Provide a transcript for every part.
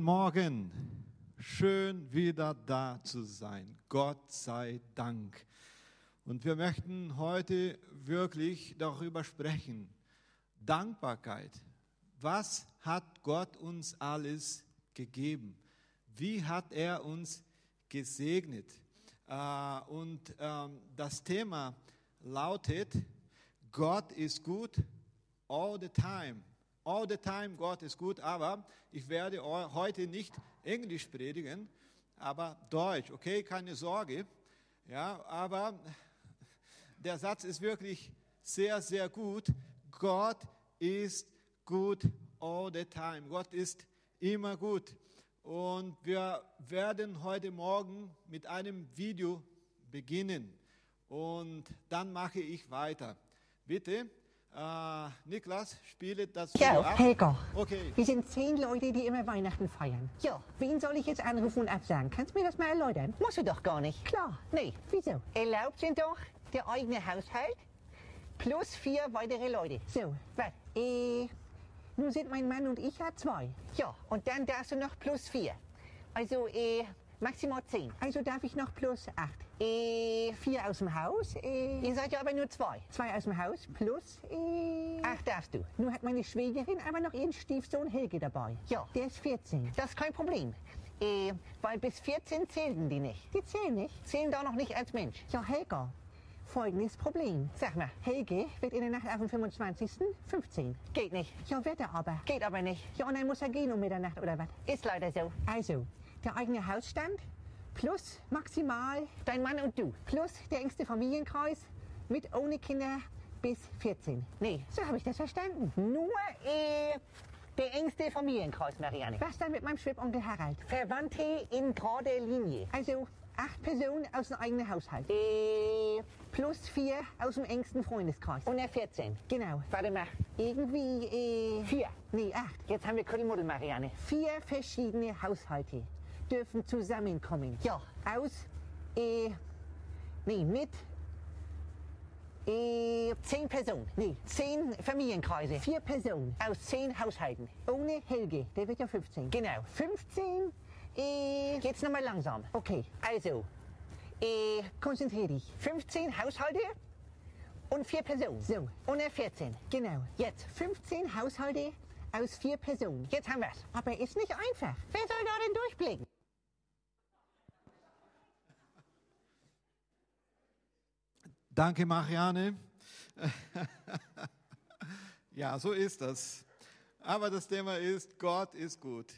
Morgen. Schön wieder da zu sein. Gott sei Dank. Und wir möchten heute wirklich darüber sprechen. Dankbarkeit. Was hat Gott uns alles gegeben? Wie hat er uns gesegnet? Äh, und ähm, das Thema lautet, Gott ist gut all the time. All the time, Gott ist gut, aber ich werde heute nicht Englisch predigen, aber Deutsch, okay, keine Sorge. Ja, aber der Satz ist wirklich sehr, sehr gut. Gott ist gut all the time. Gott ist immer gut. Und wir werden heute Morgen mit einem Video beginnen. Und dann mache ich weiter. Bitte. Uh, Niklas, spiele das Ja, ab. Helga. Okay. Wir sind zehn Leute, die immer Weihnachten feiern. Ja, Wen soll ich jetzt anrufen und absagen? Kannst du mir das mal erläutern? musst du doch gar nicht. Klar. Nee, Wieso? erlaubt sind doch der eigene Haushalt plus vier weitere Leute. So. Was? Äh, nun sind mein Mann und ich ja zwei. Ja, und dann darfst du noch plus vier. Also, äh, maximal zehn. Also darf ich noch plus acht. Äh, Vier aus dem Haus, äh, ihr seid ja aber nur zwei. zwei aus dem Haus plus, äh, Acht darfst du. Nun hat meine Schwägerin aber noch ihren Stiefsohn Helge dabei. Ja. Der ist 14. Das ist kein Problem. Äh, weil bis 14 zählten die nicht. Die zählen nicht. Zählen da noch nicht als Mensch. Ja, Helga. Folgendes Problem. Sag mal, Helge wird in der Nacht auf den 25. 15. geht nicht. Ja, wird er aber. Geht aber nicht. Ja, und dann muss er gehen um Mitternacht oder was? Ist leider so. Also, der eigene Hausstand plus maximal Dein Mann und du. plus der engste Familienkreis mit ohne Kinder bis 14. Nee. So habe ich das verstanden. Nur, äh, der engste Familienkreis, Marianne. Was dann mit meinem Schwibonkel Harald? Verwandte in gerader Linie. Also acht Personen aus dem eigenen Haushalt. Äh, Plus vier aus dem engsten Freundeskreis. und der 14. Genau. Warte mal. Irgendwie, äh, Vier. nee, acht. Jetzt haben wir Kuddelmuddel, Marianne. Vier verschiedene Haushalte dürfen zusammenkommen. Ja. Aus, äh, nee, mit, Äh, zehn Personen. nee, Zehn Familienkreise. vier Personen. Aus zehn Haushalten. Ohne Helge, der wird ja 15. Genau. 15, äh, Jetzt nochmal langsam. okay, Also, äh, konzentrier dich. 15 Haushalte und vier Personen. So. Und der 14. Genau. Jetzt. 15 Haushalte aus vier Personen. Jetzt haben wir's. Aber ist nicht einfach. Wer soll da denn durchblicken? Danke, Marianne. ja, so ist das. Aber das Thema ist, Gott ist gut.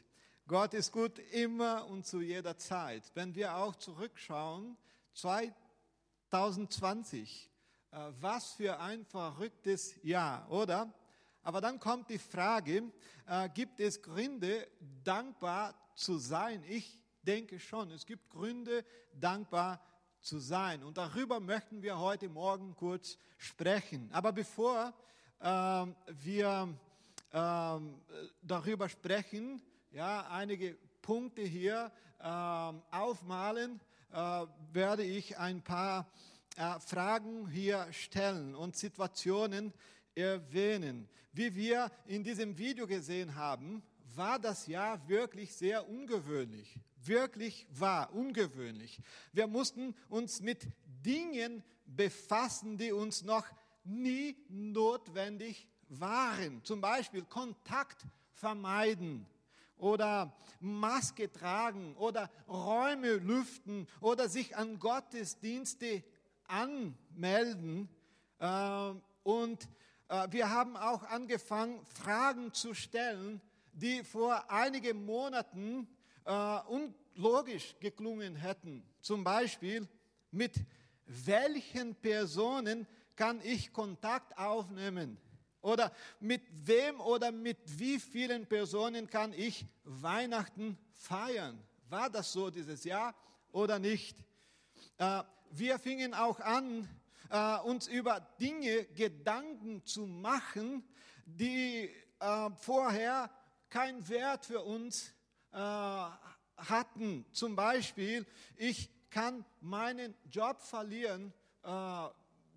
Gott ist gut immer und zu jeder Zeit. Wenn wir auch zurückschauen, 2020, äh, was für ein verrücktes Jahr, oder? Aber dann kommt die Frage, äh, gibt es Gründe, dankbar zu sein? Ich denke schon, es gibt Gründe, dankbar zu sein. Und darüber möchten wir heute Morgen kurz sprechen. Aber bevor ähm, wir ähm, darüber sprechen, ja, einige Punkte hier ähm, aufmalen, äh, werde ich ein paar äh, Fragen hier stellen und Situationen erwähnen. Wie wir in diesem Video gesehen haben, war das Jahr wirklich sehr ungewöhnlich. Wirklich war ungewöhnlich. Wir mussten uns mit Dingen befassen, die uns noch nie notwendig waren. Zum Beispiel Kontakt vermeiden oder Maske tragen oder Räume lüften oder sich an Gottesdienste anmelden. Äh, Und äh, wir haben auch angefangen, Fragen zu stellen, die vor einigen Monaten äh, unlogisch geklungen hätten. Zum Beispiel, mit welchen Personen kann ich Kontakt aufnehmen? Oder mit wem oder mit wie vielen Personen kann ich Weihnachten feiern? War das so dieses Jahr oder nicht? Äh, wir fingen auch an, äh, uns über Dinge Gedanken zu machen, die äh, vorher keinen Wert für uns äh, hatten. Zum Beispiel, ich kann meinen Job verlieren. Äh,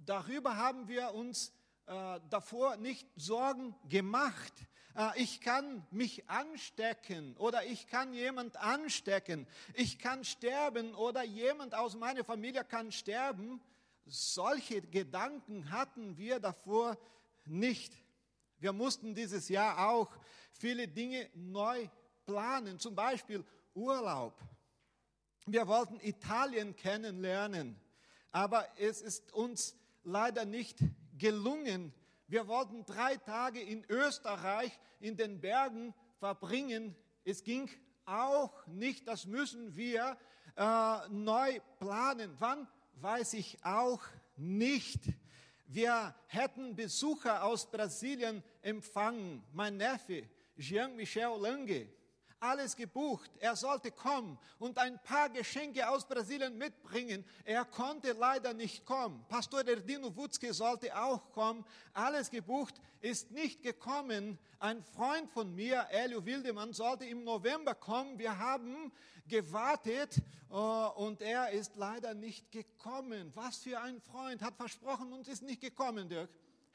darüber haben wir uns äh, davor nicht Sorgen gemacht. Äh, ich kann mich anstecken oder ich kann jemand anstecken. Ich kann sterben oder jemand aus meiner Familie kann sterben. Solche Gedanken hatten wir davor nicht. Wir mussten dieses Jahr auch viele Dinge neu planen, zum Beispiel Urlaub. Wir wollten Italien kennenlernen, aber es ist uns leider nicht gelungen. Wir wollten drei Tage in Österreich in den Bergen verbringen. Es ging auch nicht, das müssen wir äh, neu planen. Wann, weiß ich auch nicht. Wir hätten Besucher aus Brasilien empfangen. Mein Neffe, Jean-Michel Lange, alles gebucht. Er sollte kommen und ein paar Geschenke aus Brasilien mitbringen. Er konnte leider nicht kommen. Pastor Erdino Wutzke sollte auch kommen. Alles gebucht, ist nicht gekommen. Ein Freund von mir, Elio Wildemann, sollte im November kommen. Wir haben gewartet äh, und er ist leider nicht gekommen. Was für ein Freund hat versprochen und ist nicht gekommen, Dirk.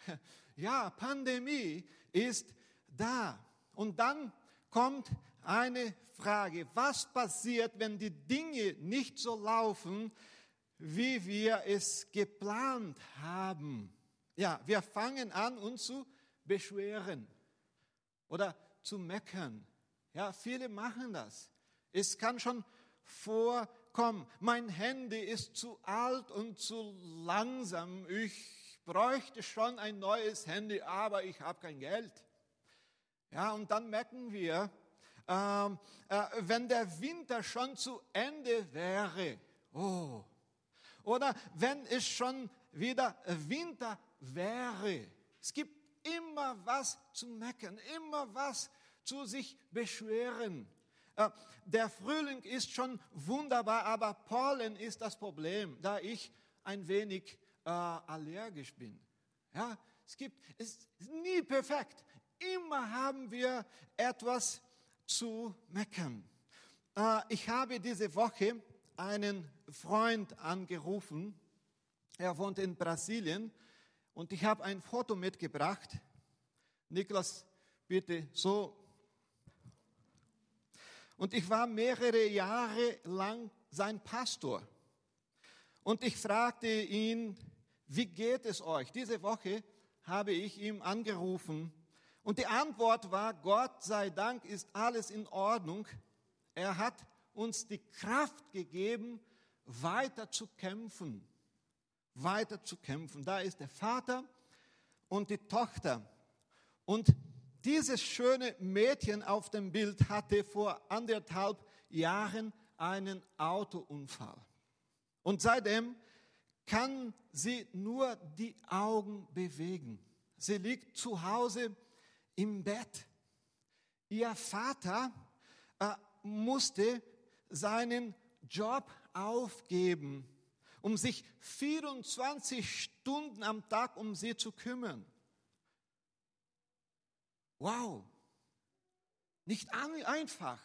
Ja, Pandemie ist da. Und dann kommt eine Frage. Was passiert, wenn die Dinge nicht so laufen, wie wir es geplant haben? Ja, wir fangen an, uns zu beschweren oder zu meckern. Ja, viele machen das. Es kann schon vorkommen, mein Handy ist zu alt und zu langsam. Ich bräuchte schon ein neues Handy, aber ich habe kein Geld. Ja, und dann merken wir, ähm, äh, wenn der Winter schon zu Ende wäre, oh, oder wenn es schon wieder Winter wäre. Es gibt immer was zu meckern, immer was zu sich beschweren. Äh, der Frühling ist schon wunderbar, aber Pollen ist das Problem, da ich ein wenig äh, allergisch bin. Ja, es gibt, es ist nie perfekt. Immer haben wir etwas zu meckern. Äh, ich habe diese Woche einen Freund angerufen. Er wohnt in Brasilien und ich habe ein Foto mitgebracht. Niklas, bitte so. Und ich war mehrere Jahre lang sein Pastor. Und ich fragte ihn, wie geht es euch? Diese Woche habe ich ihm angerufen und die Antwort war, Gott sei Dank ist alles in Ordnung. Er hat uns die Kraft gegeben, weiter zu kämpfen. Weiter zu kämpfen. Da ist der Vater und die Tochter. Und dieses schöne Mädchen auf dem Bild hatte vor anderthalb Jahren einen Autounfall. Und seitdem kann sie nur die Augen bewegen. Sie liegt zu Hause im Bett. Ihr Vater äh, musste seinen Job aufgeben, um sich 24 Stunden am Tag um sie zu kümmern. Wow, nicht einfach.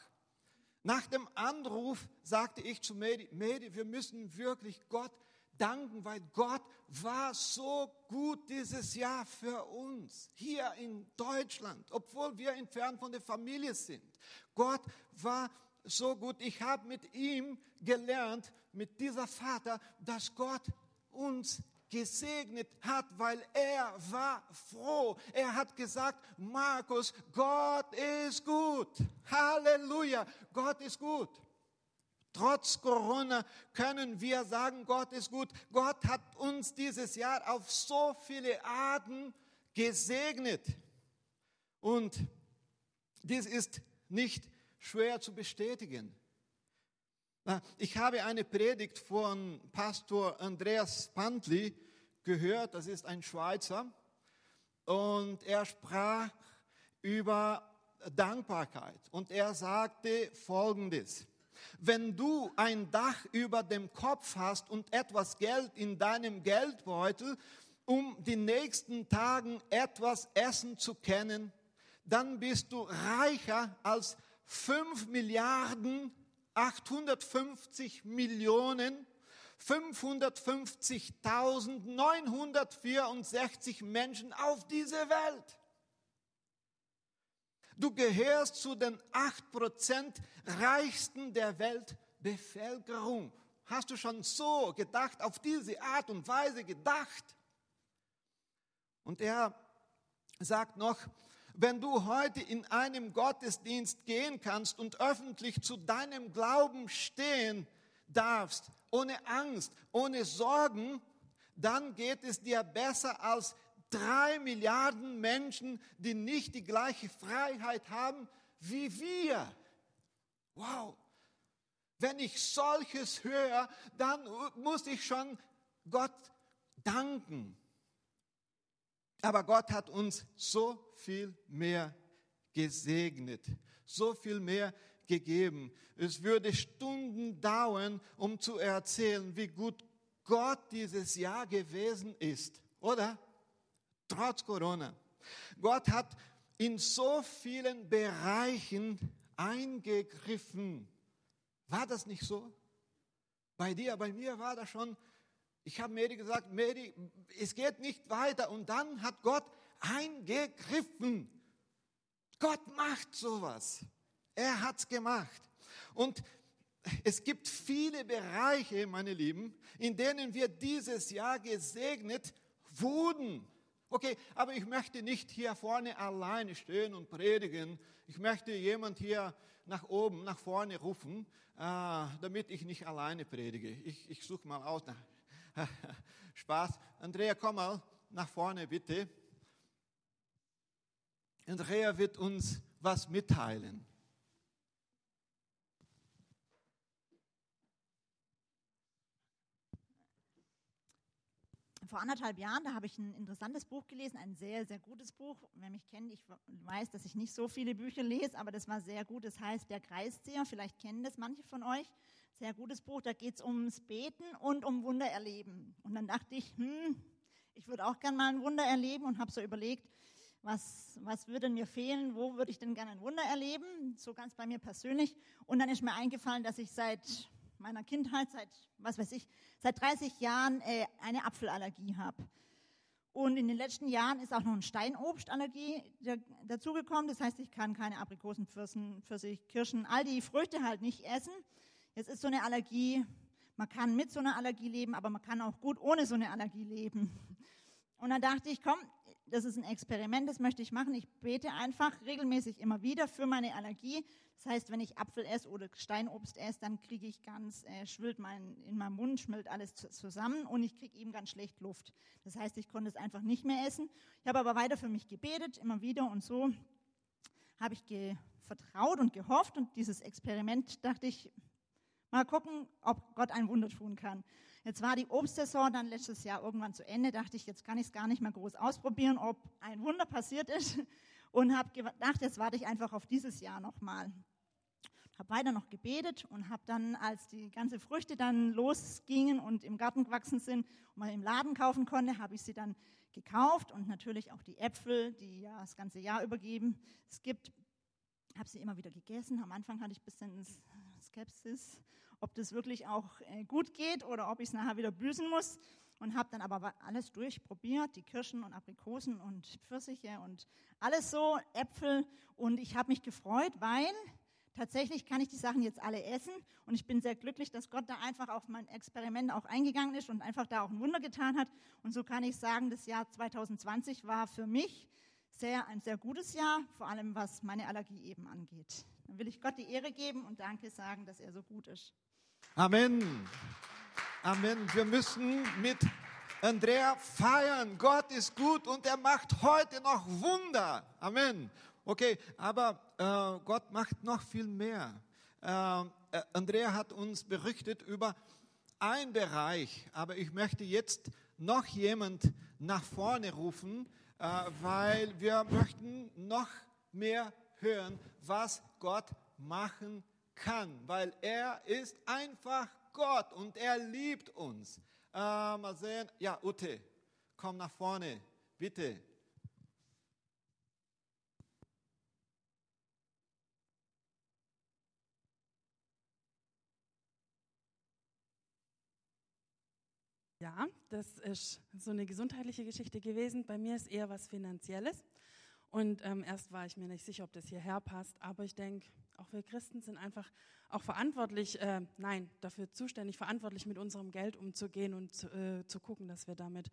Nach dem Anruf sagte ich zu Medi, Medi, wir müssen wirklich Gott danken, weil Gott war so gut dieses Jahr für uns, hier in Deutschland, obwohl wir entfernt von der Familie sind. Gott war so gut. Ich habe mit ihm gelernt, mit dieser Vater, dass Gott uns gesegnet hat, weil er war froh. Er hat gesagt, Markus, Gott ist gut. Halleluja, Gott ist gut. Trotz Corona können wir sagen, Gott ist gut. Gott hat uns dieses Jahr auf so viele Arten gesegnet. Und dies ist nicht schwer zu bestätigen. Ich habe eine Predigt von Pastor Andreas Pantli gehört, das ist ein Schweizer, und er sprach über Dankbarkeit und er sagte Folgendes. Wenn du ein Dach über dem Kopf hast und etwas Geld in deinem Geldbeutel, um die nächsten Tagen etwas essen zu können, dann bist du reicher als 5 Milliarden 850 Millionen 550.964 Menschen auf dieser Welt. Du gehörst zu den 8% reichsten der Weltbevölkerung. Hast du schon so gedacht, auf diese Art und Weise gedacht? Und er sagt noch, wenn du heute in einem Gottesdienst gehen kannst und öffentlich zu deinem Glauben stehen darfst, ohne Angst, ohne Sorgen, dann geht es dir besser als drei Milliarden Menschen, die nicht die gleiche Freiheit haben wie wir. Wow. Wenn ich solches höre, dann muss ich schon Gott danken. Aber Gott hat uns so viel mehr gesegnet, so viel mehr gegeben. Es würde Stunden dauern, um zu erzählen, wie gut Gott dieses Jahr gewesen ist, oder? Trotz Corona. Gott hat in so vielen Bereichen eingegriffen. War das nicht so? Bei dir, bei mir war das schon ich habe Mary gesagt, Mary, es geht nicht weiter. Und dann hat Gott eingegriffen. Gott macht sowas. Er hat es gemacht. Und es gibt viele Bereiche, meine Lieben, in denen wir dieses Jahr gesegnet wurden. Okay, aber ich möchte nicht hier vorne alleine stehen und predigen. Ich möchte jemand hier nach oben, nach vorne rufen, äh, damit ich nicht alleine predige. Ich, ich suche mal aus. Spaß. Andrea, komm mal nach vorne, bitte. Andrea wird uns was mitteilen. Vor anderthalb Jahren, da habe ich ein interessantes Buch gelesen, ein sehr, sehr gutes Buch. Wer mich kennt, ich weiß, dass ich nicht so viele Bücher lese, aber das war sehr gut. Das heißt Der Kreisseher, vielleicht kennen das manche von euch. Sehr gutes Buch, da geht es ums Beten und um Wunder erleben. Und dann dachte ich, hm, ich würde auch gerne mal ein Wunder erleben und habe so überlegt, was, was würde mir fehlen, wo würde ich denn gerne ein Wunder erleben, so ganz bei mir persönlich. Und dann ist mir eingefallen, dass ich seit meiner Kindheit, seit, was weiß ich, seit 30 Jahren äh, eine Apfelallergie habe. Und in den letzten Jahren ist auch noch eine Steinobstallergie dazugekommen. Das heißt, ich kann keine Aprikosen, Pfirsen, Pfirsich, Kirschen, all die Früchte halt nicht essen. Jetzt ist so eine Allergie, man kann mit so einer Allergie leben, aber man kann auch gut ohne so eine Allergie leben. Und dann dachte ich, komm, das ist ein Experiment, das möchte ich machen. Ich bete einfach regelmäßig immer wieder für meine Allergie. Das heißt, wenn ich Apfel esse oder Steinobst esse, dann kriege ich ganz, äh, schwillt mein, in meinem Mund, schmilzt alles zusammen und ich kriege eben ganz schlecht Luft. Das heißt, ich konnte es einfach nicht mehr essen. Ich habe aber weiter für mich gebetet, immer wieder und so habe ich vertraut und gehofft und dieses Experiment dachte ich, Mal gucken, ob Gott ein Wunder tun kann. Jetzt war die Obstsaison dann letztes Jahr irgendwann zu Ende. Dachte ich, jetzt kann ich es gar nicht mehr groß ausprobieren, ob ein Wunder passiert ist. Und habe gedacht, jetzt warte ich einfach auf dieses Jahr nochmal. Habe weiter noch gebetet und habe dann, als die ganzen Früchte dann losgingen und im Garten gewachsen sind und man im Laden kaufen konnte, habe ich sie dann gekauft und natürlich auch die Äpfel, die ja das ganze Jahr übergeben es gibt, habe sie immer wieder gegessen. Am Anfang hatte ich ein bisschen Skepsis, ob das wirklich auch äh, gut geht oder ob ich es nachher wieder büßen muss. Und habe dann aber alles durchprobiert, die Kirschen und Aprikosen und Pfirsiche und alles so, Äpfel. Und ich habe mich gefreut, weil tatsächlich kann ich die Sachen jetzt alle essen. Und ich bin sehr glücklich, dass Gott da einfach auf mein Experiment auch eingegangen ist und einfach da auch ein Wunder getan hat. Und so kann ich sagen, das Jahr 2020 war für mich sehr, ein sehr gutes Jahr, vor allem was meine Allergie eben angeht. Dann will ich Gott die Ehre geben und Danke sagen, dass er so gut ist. Amen. Amen. Wir müssen mit Andrea feiern. Gott ist gut und er macht heute noch Wunder. Amen. Okay, aber äh, Gott macht noch viel mehr. Äh, äh Andrea hat uns berichtet über einen Bereich, aber ich möchte jetzt noch jemand nach vorne rufen, äh, weil wir möchten noch mehr hören, was Gott machen kann, weil er ist einfach Gott und er liebt uns. Äh, mal sehen, ja, Ute, komm nach vorne, bitte. Ja, das ist so eine gesundheitliche Geschichte gewesen. Bei mir ist eher was Finanzielles. Und ähm, erst war ich mir nicht sicher, ob das hierher passt. Aber ich denke, auch wir Christen sind einfach auch verantwortlich, äh, nein, dafür zuständig, verantwortlich mit unserem Geld umzugehen und zu, äh, zu gucken, dass wir damit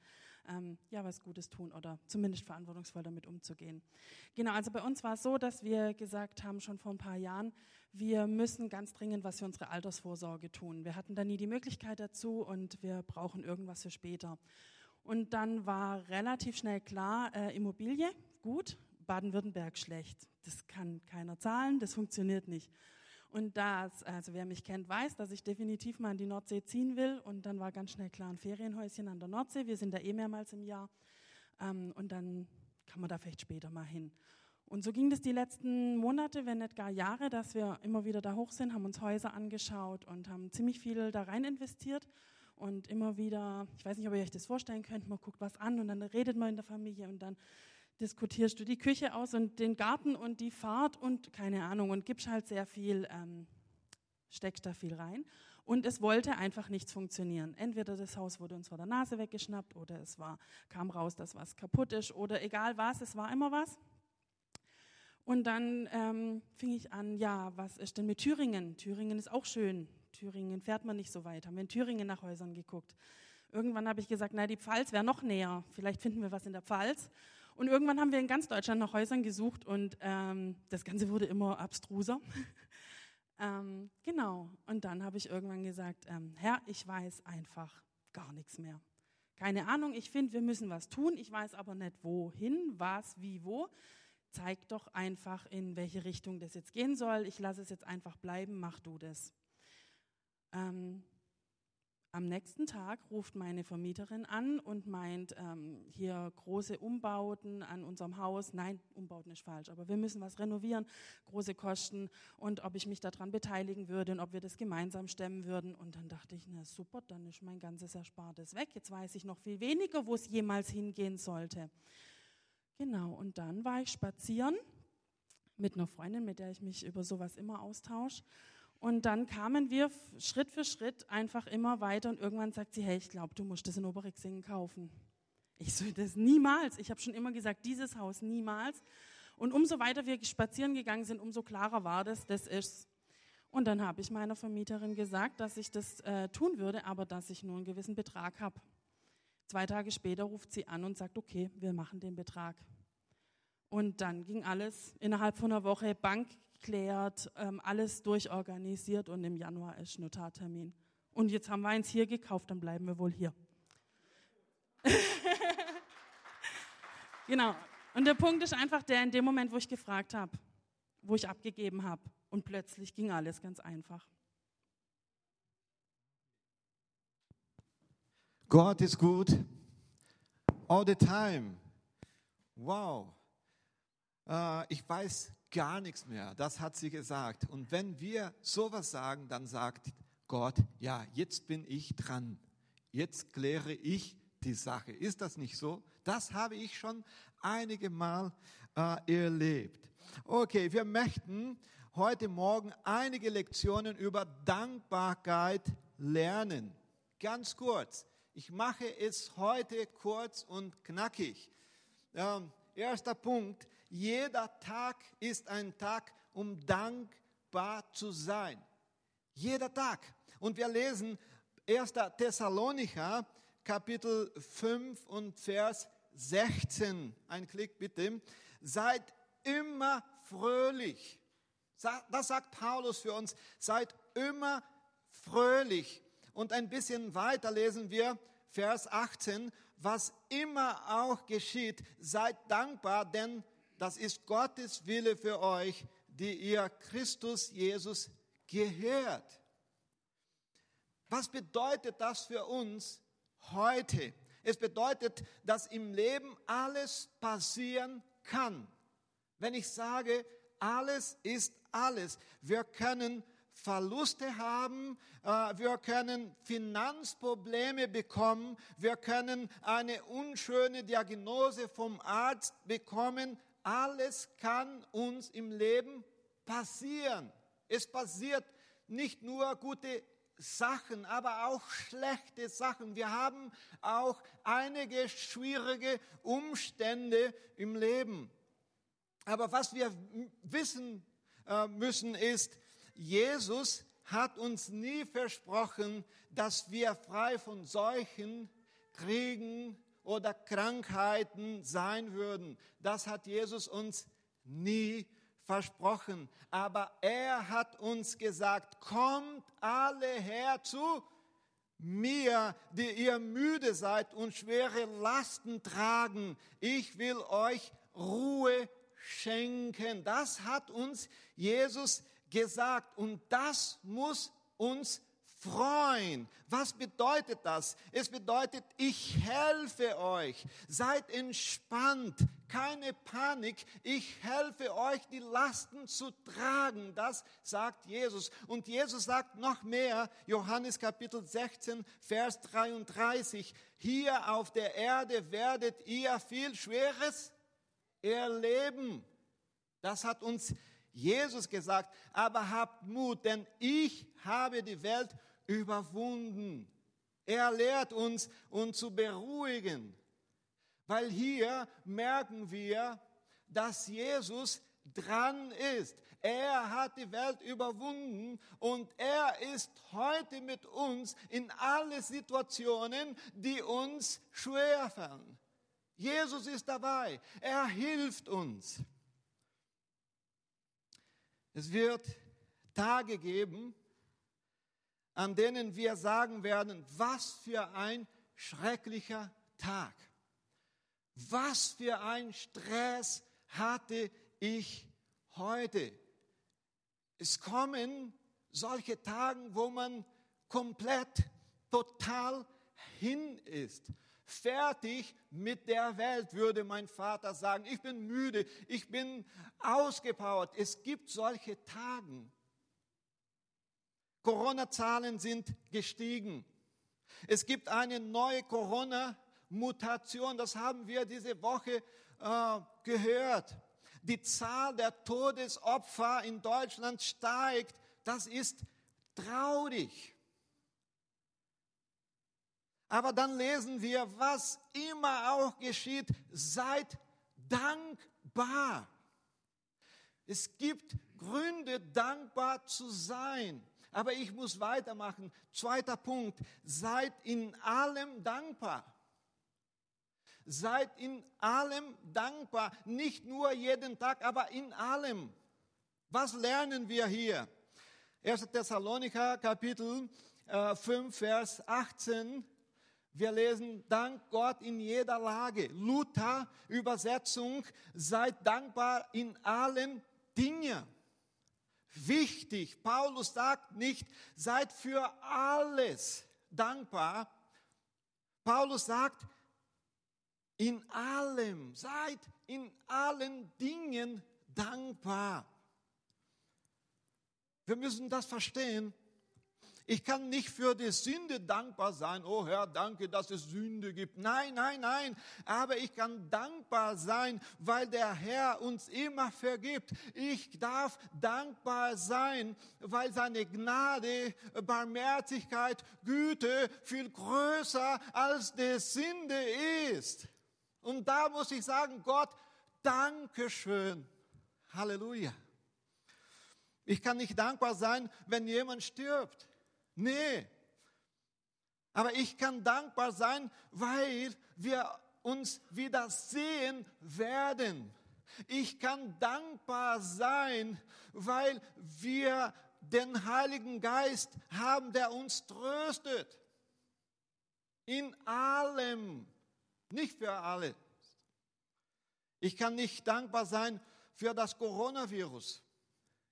ähm, ja was Gutes tun oder zumindest verantwortungsvoll damit umzugehen. Genau, also bei uns war es so, dass wir gesagt haben, schon vor ein paar Jahren, wir müssen ganz dringend was für unsere Altersvorsorge tun. Wir hatten da nie die Möglichkeit dazu und wir brauchen irgendwas für später. Und dann war relativ schnell klar, äh, Immobilie, gut, Baden-Württemberg schlecht. Das kann keiner zahlen, das funktioniert nicht. Und das, also wer mich kennt, weiß, dass ich definitiv mal in die Nordsee ziehen will. Und dann war ganz schnell klar ein Ferienhäuschen an der Nordsee. Wir sind da eh mehrmals im Jahr. Ähm, und dann kann man da vielleicht später mal hin. Und so ging das die letzten Monate, wenn nicht gar Jahre, dass wir immer wieder da hoch sind, haben uns Häuser angeschaut und haben ziemlich viel da rein investiert. Und immer wieder, ich weiß nicht, ob ihr euch das vorstellen könnt, man guckt was an und dann redet man in der Familie und dann diskutierst du die Küche aus und den Garten und die Fahrt und keine Ahnung und gibst halt sehr viel, ähm, steckst da viel rein. Und es wollte einfach nichts funktionieren. Entweder das Haus wurde uns vor der Nase weggeschnappt oder es war, kam raus, dass was kaputt ist oder egal was, es war immer was. Und dann ähm, fing ich an, ja, was ist denn mit Thüringen? Thüringen ist auch schön. Thüringen fährt man nicht so weit. Haben wir in Thüringen nach Häusern geguckt. Irgendwann habe ich gesagt, na, die Pfalz wäre noch näher. Vielleicht finden wir was in der Pfalz. Und irgendwann haben wir in ganz Deutschland nach Häusern gesucht und ähm, das Ganze wurde immer abstruser. ähm, genau. Und dann habe ich irgendwann gesagt, ähm, Herr, ich weiß einfach gar nichts mehr. Keine Ahnung, ich finde, wir müssen was tun. Ich weiß aber nicht wohin, was, wie, wo. Zeig doch einfach, in welche Richtung das jetzt gehen soll. Ich lasse es jetzt einfach bleiben, mach du das. Ähm, am nächsten Tag ruft meine Vermieterin an und meint, ähm, hier große Umbauten an unserem Haus. Nein, Umbauten ist falsch, aber wir müssen was renovieren, große Kosten und ob ich mich daran beteiligen würde und ob wir das gemeinsam stemmen würden. Und dann dachte ich, na super, dann ist mein ganzes Erspartes weg. Jetzt weiß ich noch viel weniger, wo es jemals hingehen sollte. Genau, und dann war ich spazieren mit einer Freundin, mit der ich mich über sowas immer austausche. Und dann kamen wir Schritt für Schritt einfach immer weiter und irgendwann sagt sie, hey, ich glaube, du musst das in Oberexingen kaufen. Ich so, das niemals. Ich habe schon immer gesagt, dieses Haus niemals. Und umso weiter wir spazieren gegangen sind, umso klarer war das, das ist. Und dann habe ich meiner Vermieterin gesagt, dass ich das äh, tun würde, aber dass ich nur einen gewissen Betrag habe. Zwei Tage später ruft sie an und sagt, okay, wir machen den Betrag. Und dann ging alles innerhalb von einer Woche Bank geklärt, ähm, alles durchorganisiert und im Januar ist Notartermin. Und jetzt haben wir eins hier gekauft, dann bleiben wir wohl hier. genau. Und der Punkt ist einfach der, in dem Moment, wo ich gefragt habe, wo ich abgegeben habe, und plötzlich ging alles ganz einfach. Gott ist gut. All the time. Wow. Uh, ich weiß gar nichts mehr. Das hat sie gesagt. Und wenn wir sowas sagen, dann sagt Gott, ja, jetzt bin ich dran. Jetzt kläre ich die Sache. Ist das nicht so? Das habe ich schon einige Mal äh, erlebt. Okay, wir möchten heute Morgen einige Lektionen über Dankbarkeit lernen. Ganz kurz. Ich mache es heute kurz und knackig. Ähm, erster Punkt. Jeder Tag ist ein Tag, um dankbar zu sein. Jeder Tag. Und wir lesen 1. Thessalonicher, Kapitel 5 und Vers 16. Ein Klick bitte. Seid immer fröhlich. Das sagt Paulus für uns. Seid immer fröhlich. Und ein bisschen weiter lesen wir Vers 18. Was immer auch geschieht, seid dankbar, denn das ist Gottes Wille für euch, die ihr Christus Jesus gehört. Was bedeutet das für uns heute? Es bedeutet, dass im Leben alles passieren kann. Wenn ich sage, alles ist alles. Wir können Verluste haben, äh, wir können Finanzprobleme bekommen, wir können eine unschöne Diagnose vom Arzt bekommen, alles kann uns im Leben passieren. Es passiert nicht nur gute Sachen, aber auch schlechte Sachen. Wir haben auch einige schwierige Umstände im Leben. Aber was wir wissen äh, müssen ist, Jesus hat uns nie versprochen, dass wir frei von Seuchen, Kriegen oder Krankheiten sein würden. Das hat Jesus uns nie versprochen. Aber er hat uns gesagt, kommt alle her zu mir, die ihr müde seid und schwere Lasten tragen. Ich will euch Ruhe schenken. Das hat uns Jesus gesagt und das muss uns freuen. Was bedeutet das? Es bedeutet, ich helfe euch. Seid entspannt, keine Panik. Ich helfe euch, die Lasten zu tragen. Das sagt Jesus. Und Jesus sagt noch mehr, Johannes Kapitel 16, Vers 33. Hier auf der Erde werdet ihr viel Schweres erleben. Das hat uns Jesus gesagt. Aber habt Mut, denn ich habe die Welt überwunden. Er lehrt uns, uns zu beruhigen, weil hier merken wir, dass Jesus dran ist. Er hat die Welt überwunden und er ist heute mit uns in alle Situationen, die uns schwerfallen. Jesus ist dabei. Er hilft uns. Es wird Tage geben, an denen wir sagen werden, was für ein schrecklicher Tag. Was für ein Stress hatte ich heute. Es kommen solche Tage, wo man komplett, total hin ist. Fertig mit der Welt, würde mein Vater sagen. Ich bin müde, ich bin ausgepowert. Es gibt solche Tage. Corona-Zahlen sind gestiegen. Es gibt eine neue Corona-Mutation, das haben wir diese Woche äh, gehört. Die Zahl der Todesopfer in Deutschland steigt. Das ist traurig. Aber dann lesen wir, was immer auch geschieht, seid dankbar. Es gibt Gründe, dankbar zu sein. Aber ich muss weitermachen. Zweiter Punkt. Seid in allem dankbar. Seid in allem dankbar. Nicht nur jeden Tag, aber in allem. Was lernen wir hier? 1. Thessalonicher Kapitel äh, 5, Vers 18. Wir lesen, dank Gott in jeder Lage. Luther Übersetzung, seid dankbar in allen Dingen wichtig. Paulus sagt nicht, seid für alles dankbar. Paulus sagt, in allem, seid in allen Dingen dankbar. Wir müssen das verstehen. Ich kann nicht für die Sünde dankbar sein. Oh Herr, danke, dass es Sünde gibt. Nein, nein, nein. Aber ich kann dankbar sein, weil der Herr uns immer vergibt. Ich darf dankbar sein, weil seine Gnade, Barmherzigkeit, Güte viel größer als die Sünde ist. Und da muss ich sagen, Gott, danke schön. Halleluja. Ich kann nicht dankbar sein, wenn jemand stirbt. Nee. Aber ich kann dankbar sein, weil wir uns wieder sehen werden. Ich kann dankbar sein, weil wir den Heiligen Geist haben, der uns tröstet. In allem, nicht für alle. Ich kann nicht dankbar sein für das Coronavirus.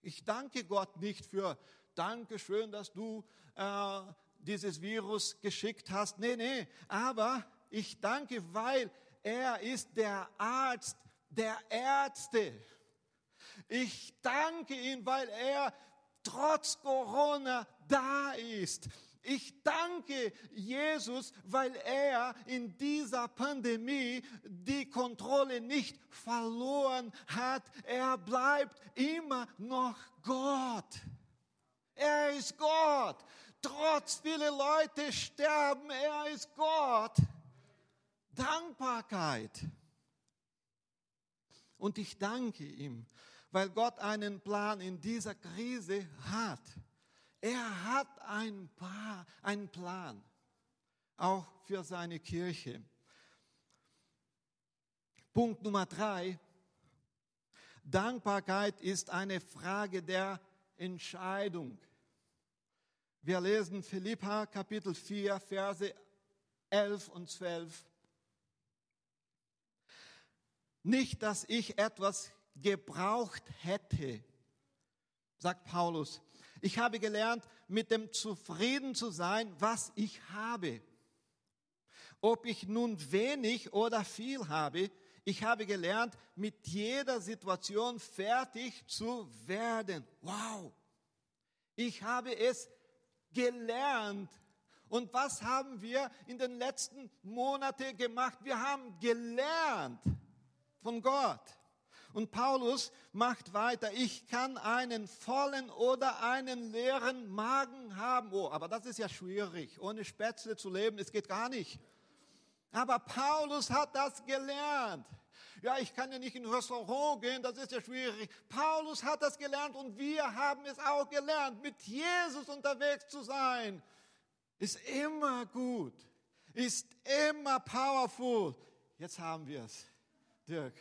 Ich danke Gott nicht für Dankeschön, dass du äh, dieses Virus geschickt hast. Nee, nee, aber ich danke, weil er ist der Arzt der Ärzte. Ich danke ihm, weil er trotz Corona da ist. Ich danke Jesus, weil er in dieser Pandemie die Kontrolle nicht verloren hat. Er bleibt immer noch Gott. Er ist Gott. Trotz viele Leute sterben, er ist Gott. Dankbarkeit. Und ich danke ihm, weil Gott einen Plan in dieser Krise hat. Er hat einen, pa einen Plan, auch für seine Kirche. Punkt Nummer drei. Dankbarkeit ist eine Frage der Entscheidung. Wir lesen Philippa Kapitel 4, Verse 11 und 12. Nicht, dass ich etwas gebraucht hätte, sagt Paulus. Ich habe gelernt, mit dem zufrieden zu sein, was ich habe. Ob ich nun wenig oder viel habe, ich habe gelernt, mit jeder Situation fertig zu werden. Wow! Ich habe es gelernt. Und was haben wir in den letzten Monaten gemacht? Wir haben gelernt von Gott. Und Paulus macht weiter, ich kann einen vollen oder einen leeren Magen haben. Oh, aber das ist ja schwierig. Ohne Spätzle zu leben, es geht gar nicht. Aber Paulus hat das gelernt. Ja, ich kann ja nicht in ein Restaurant gehen, das ist ja schwierig. Paulus hat das gelernt und wir haben es auch gelernt, mit Jesus unterwegs zu sein. Ist immer gut, ist immer powerful. Jetzt haben wir es, Dirk.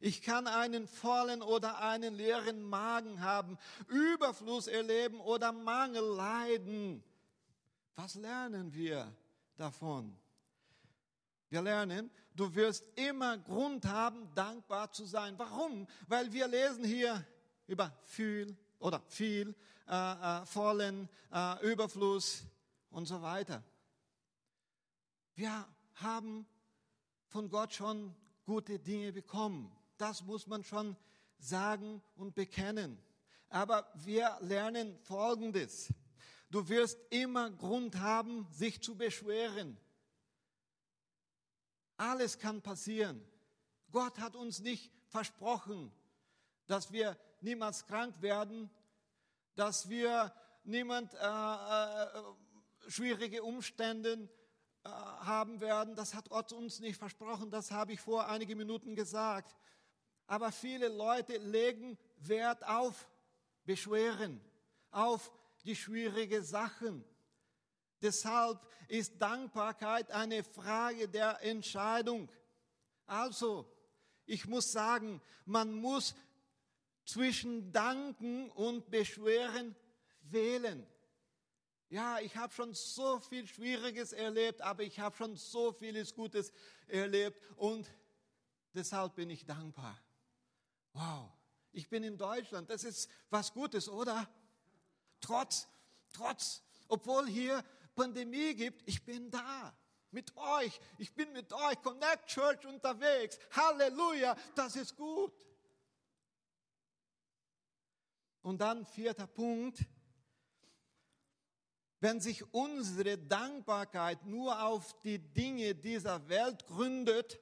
Ich kann einen vollen oder einen leeren Magen haben, Überfluss erleben oder Mangel leiden. Was lernen wir davon? Wir lernen, du wirst immer Grund haben, dankbar zu sein. Warum? Weil wir lesen hier über viel oder viel, äh, äh, vollen, äh, Überfluss und so weiter. Wir haben von Gott schon gute Dinge bekommen. Das muss man schon sagen und bekennen. Aber wir lernen Folgendes. Du wirst immer Grund haben, sich zu beschweren. Alles kann passieren. Gott hat uns nicht versprochen, dass wir niemals krank werden, dass wir niemand äh, äh, schwierige Umstände äh, haben werden. Das hat Gott uns nicht versprochen. Das habe ich vor einigen Minuten gesagt. Aber viele Leute legen Wert auf Beschweren, auf die schwierigen Sachen. Deshalb ist Dankbarkeit eine Frage der Entscheidung. Also, ich muss sagen, man muss zwischen Danken und Beschweren wählen. Ja, ich habe schon so viel Schwieriges erlebt, aber ich habe schon so vieles Gutes erlebt und deshalb bin ich dankbar. Wow, ich bin in Deutschland, das ist was Gutes, oder? Trotz, trotz, obwohl hier Pandemie gibt, ich bin da mit euch. Ich bin mit euch, Connect Church unterwegs. Halleluja, das ist gut. Und dann vierter Punkt. Wenn sich unsere Dankbarkeit nur auf die Dinge dieser Welt gründet,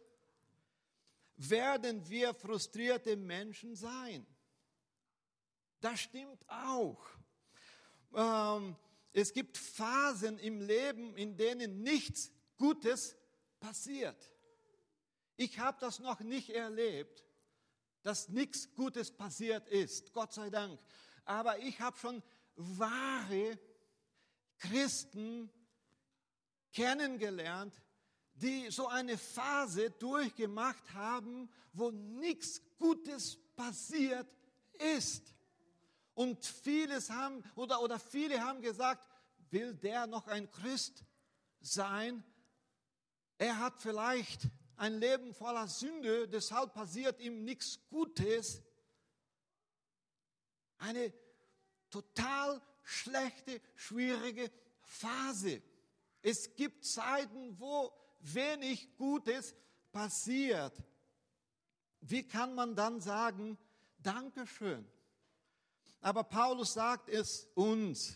werden wir frustrierte Menschen sein. Das stimmt auch. Ähm, es gibt Phasen im Leben, in denen nichts Gutes passiert. Ich habe das noch nicht erlebt, dass nichts Gutes passiert ist, Gott sei Dank. Aber ich habe schon wahre Christen kennengelernt, die so eine Phase durchgemacht haben, wo nichts Gutes passiert ist. Und vieles haben, oder, oder viele haben gesagt, will der noch ein Christ sein? Er hat vielleicht ein Leben voller Sünde, deshalb passiert ihm nichts Gutes. Eine total schlechte, schwierige Phase. Es gibt Zeiten, wo wenig Gutes passiert. Wie kann man dann sagen, Dankeschön? Aber Paulus sagt es uns.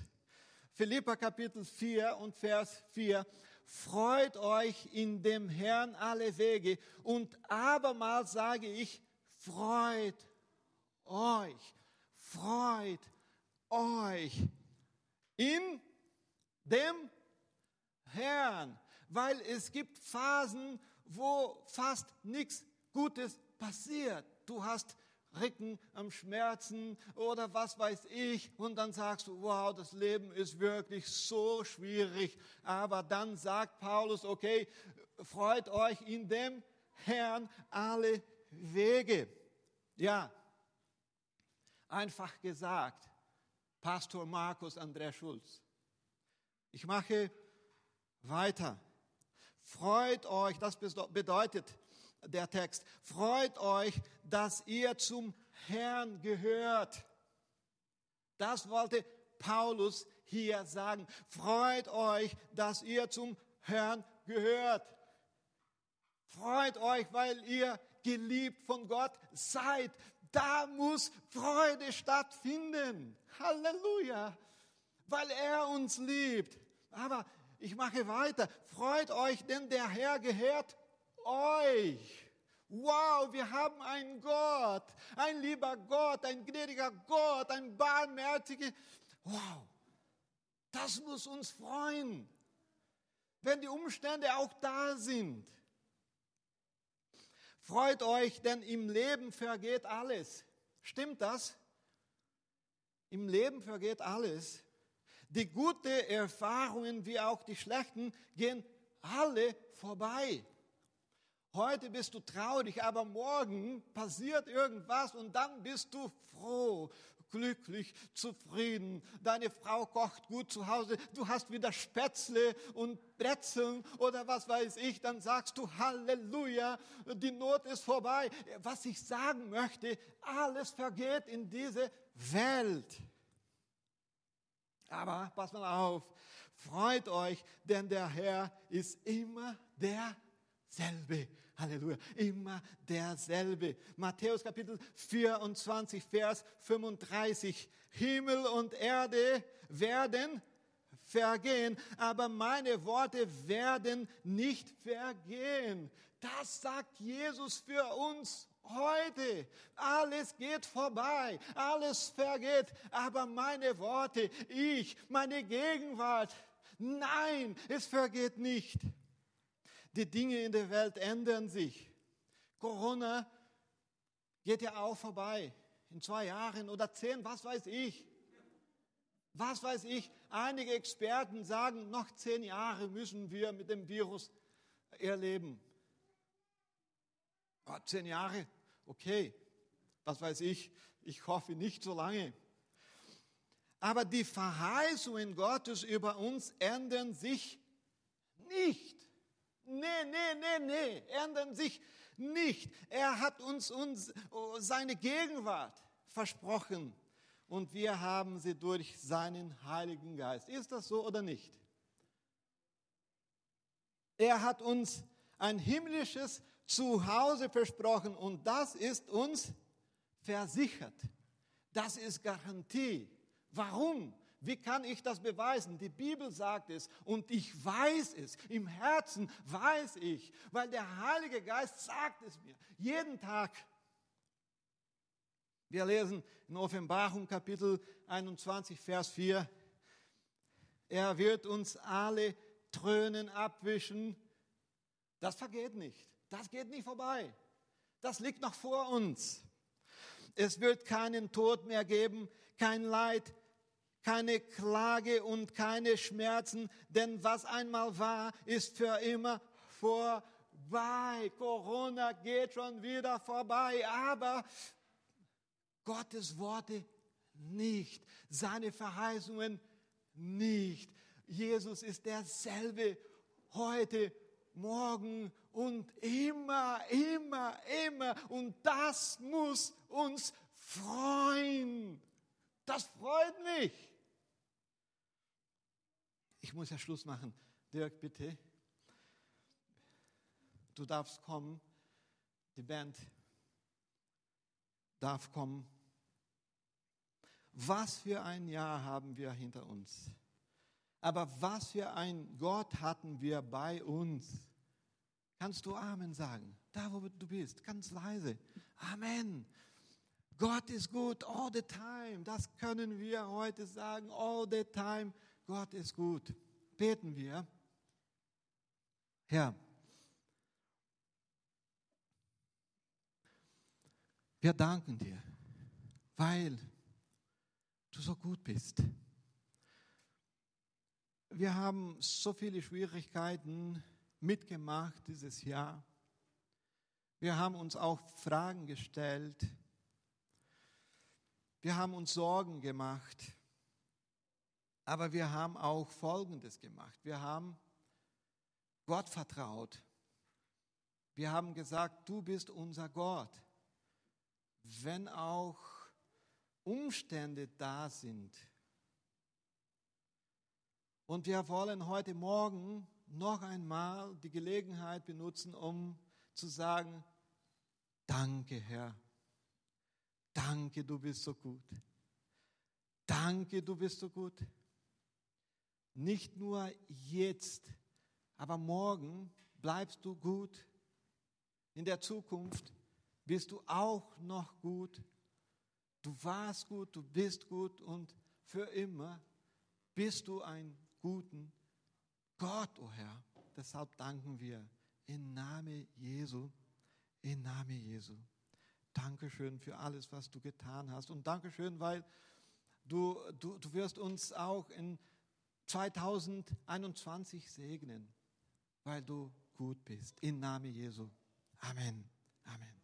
Philippa Kapitel 4 und Vers 4. Freut euch in dem Herrn alle Wege. Und abermals sage ich, freut euch. freut euch in dem Herrn, weil es gibt Phasen, wo fast nichts Gutes passiert. Du hast Ricken am Schmerzen oder was weiß ich und dann sagst du, wow, das Leben ist wirklich so schwierig. Aber dann sagt Paulus, okay, freut euch in dem Herrn alle Wege. Ja, einfach gesagt, Pastor Markus André Schulz. Ich mache weiter. Freut euch, das bedeutet der Text, freut euch, dass ihr zum Herrn gehört. Das wollte Paulus hier sagen. Freut euch, dass ihr zum Herrn gehört. Freut euch, weil ihr geliebt von Gott seid. Da muss Freude stattfinden. Halleluja. Weil er uns liebt. Aber ich mache weiter. Freut euch, denn der Herr gehört euch. Wow, wir haben einen Gott, ein lieber Gott, ein gnädiger Gott, ein barmherziger. Wow, das muss uns freuen, wenn die Umstände auch da sind. Freut euch, denn im Leben vergeht alles. Stimmt das? Im Leben vergeht alles. Die guten Erfahrungen wie auch die schlechten gehen alle vorbei. Heute bist du traurig, aber morgen passiert irgendwas und dann bist du froh, glücklich, zufrieden. Deine Frau kocht gut zu Hause, du hast wieder Spätzle und Brezeln oder was weiß ich, dann sagst du Halleluja, die Not ist vorbei. Was ich sagen möchte, alles vergeht in diese Welt. Aber pass mal auf, freut euch, denn der Herr ist immer derselbe. Halleluja. Immer derselbe. Matthäus Kapitel 24, Vers 35. Himmel und Erde werden vergehen, aber meine Worte werden nicht vergehen. Das sagt Jesus für uns heute. Alles geht vorbei, alles vergeht, aber meine Worte, ich, meine Gegenwart, nein, es vergeht nicht. Die Dinge in der Welt ändern sich. Corona geht ja auch vorbei. In zwei Jahren oder zehn, was weiß ich. Was weiß ich. Einige Experten sagen, noch zehn Jahre müssen wir mit dem Virus erleben. Oh, zehn Jahre, okay. Was weiß ich. Ich hoffe nicht so lange. Aber die Verheißungen Gottes über uns ändern sich nicht. Nee, nee, nee, nee, ändern sich nicht. Er hat uns, uns seine Gegenwart versprochen und wir haben sie durch seinen Heiligen Geist. Ist das so oder nicht? Er hat uns ein himmlisches Zuhause versprochen und das ist uns versichert. Das ist Garantie. Warum? Wie kann ich das beweisen? Die Bibel sagt es und ich weiß es. Im Herzen weiß ich, weil der Heilige Geist sagt es mir. Jeden Tag. Wir lesen in Offenbarung Kapitel 21, Vers 4. Er wird uns alle Trönen abwischen. Das vergeht nicht. Das geht nicht vorbei. Das liegt noch vor uns. Es wird keinen Tod mehr geben, kein Leid, keine Klage und keine Schmerzen, denn was einmal war, ist für immer vorbei. Corona geht schon wieder vorbei, aber Gottes Worte nicht, seine Verheißungen nicht. Jesus ist derselbe heute, morgen und immer, immer, immer. Und das muss uns freuen. Das freut mich. Ich muss ja Schluss machen. Dirk, bitte. Du darfst kommen. Die Band darf kommen. Was für ein Jahr haben wir hinter uns. Aber was für ein Gott hatten wir bei uns. Kannst du Amen sagen? Da, wo du bist, ganz leise. Amen. Gott ist gut all the time. Das können wir heute sagen. All the time. Gott ist gut. Beten wir. Herr, wir danken dir, weil du so gut bist. Wir haben so viele Schwierigkeiten mitgemacht dieses Jahr. Wir haben uns auch Fragen gestellt. Wir haben uns Sorgen gemacht. Aber wir haben auch Folgendes gemacht. Wir haben Gott vertraut. Wir haben gesagt, du bist unser Gott. Wenn auch Umstände da sind. Und wir wollen heute Morgen noch einmal die Gelegenheit benutzen, um zu sagen, danke Herr, danke, du bist so gut. Danke, du bist so gut. Nicht nur jetzt, aber morgen bleibst du gut. In der Zukunft bist du auch noch gut. Du warst gut, du bist gut und für immer bist du ein guten Gott, o oh Herr. Deshalb danken wir im Namen Jesu, im Namen Jesu. Dankeschön für alles, was du getan hast. Und Dankeschön, weil du, du, du wirst uns auch in 2021 segnen, weil du gut bist. Im Namen Jesu. Amen. Amen.